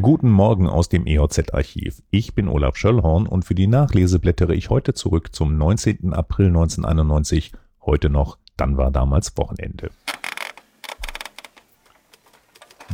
Guten Morgen aus dem EOZ-Archiv. Ich bin Olaf Schöllhorn und für die Nachlese blättere ich heute zurück zum 19. April 1991. Heute noch, dann war damals Wochenende.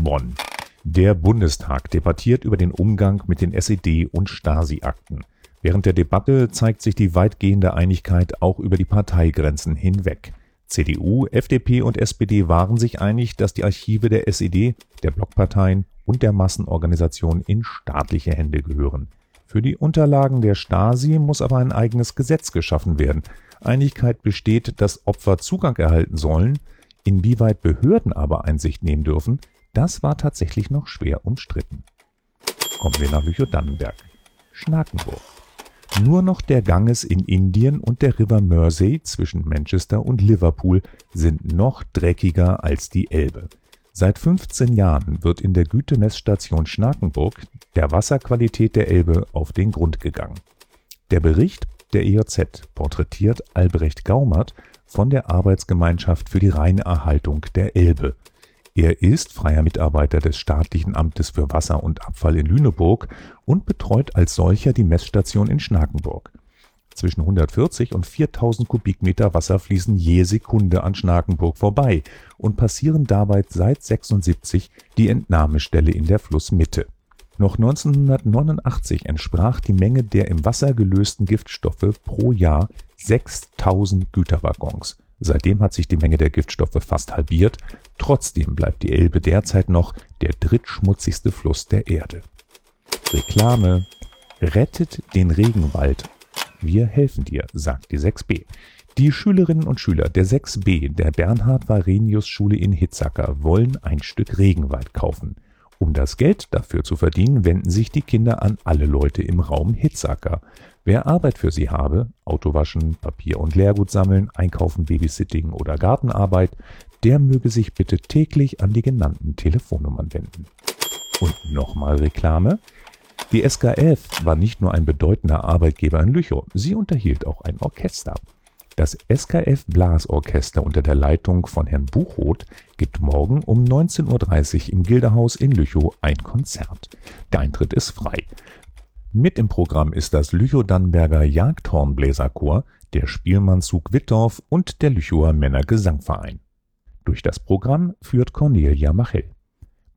Bonn. Der Bundestag debattiert über den Umgang mit den SED- und Stasi-Akten. Während der Debatte zeigt sich die weitgehende Einigkeit auch über die Parteigrenzen hinweg. CDU, FDP und SPD waren sich einig, dass die Archive der SED, der Blockparteien und der Massenorganisation in staatliche Hände gehören. Für die Unterlagen der Stasi muss aber ein eigenes Gesetz geschaffen werden. Einigkeit besteht, dass Opfer Zugang erhalten sollen, inwieweit Behörden aber Einsicht nehmen dürfen, das war tatsächlich noch schwer umstritten. Kommen wir nach Lüchow-Dannenberg. Schnakenburg. Nur noch der Ganges in Indien und der River Mersey zwischen Manchester und Liverpool sind noch dreckiger als die Elbe. Seit 15 Jahren wird in der Gütemessstation Schnakenburg der Wasserqualität der Elbe auf den Grund gegangen. Der Bericht der EOZ porträtiert Albrecht Gaumert von der Arbeitsgemeinschaft für die Reinerhaltung der Elbe. Er ist freier Mitarbeiter des Staatlichen Amtes für Wasser und Abfall in Lüneburg und betreut als solcher die Messstation in Schnakenburg. Zwischen 140 und 4000 Kubikmeter Wasser fließen je Sekunde an Schnakenburg vorbei und passieren dabei seit 76 die Entnahmestelle in der Flussmitte. Noch 1989 entsprach die Menge der im Wasser gelösten Giftstoffe pro Jahr 6000 Güterwaggons. Seitdem hat sich die Menge der Giftstoffe fast halbiert. Trotzdem bleibt die Elbe derzeit noch der drittschmutzigste Fluss der Erde. Reklame Rettet den Regenwald wir helfen dir, sagt die 6b. Die Schülerinnen und Schüler der 6b der Bernhard-Varenius-Schule in Hitzacker wollen ein Stück Regenwald kaufen. Um das Geld dafür zu verdienen, wenden sich die Kinder an alle Leute im Raum Hitzacker. Wer Arbeit für sie habe, Autowaschen, Papier und Leergut sammeln, Einkaufen, Babysitting oder Gartenarbeit, der möge sich bitte täglich an die genannten Telefonnummern wenden. Und nochmal Reklame. Die SKF war nicht nur ein bedeutender Arbeitgeber in Lüchow, sie unterhielt auch ein Orchester. Das SKF Blasorchester unter der Leitung von Herrn Buchroth gibt morgen um 19.30 Uhr im Gilderhaus in Lüchow ein Konzert. Der Eintritt ist frei. Mit im Programm ist das Lüchow-Dannenberger Jagdhornbläserchor, der Spielmannszug Wittorf und der Lüchower Männergesangverein. Durch das Programm führt Cornelia Machel.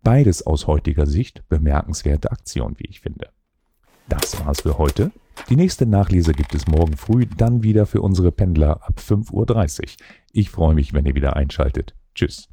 Beides aus heutiger Sicht bemerkenswerte Aktion, wie ich finde. Das war's für heute. Die nächste Nachlese gibt es morgen früh, dann wieder für unsere Pendler ab 5.30 Uhr. Ich freue mich, wenn ihr wieder einschaltet. Tschüss.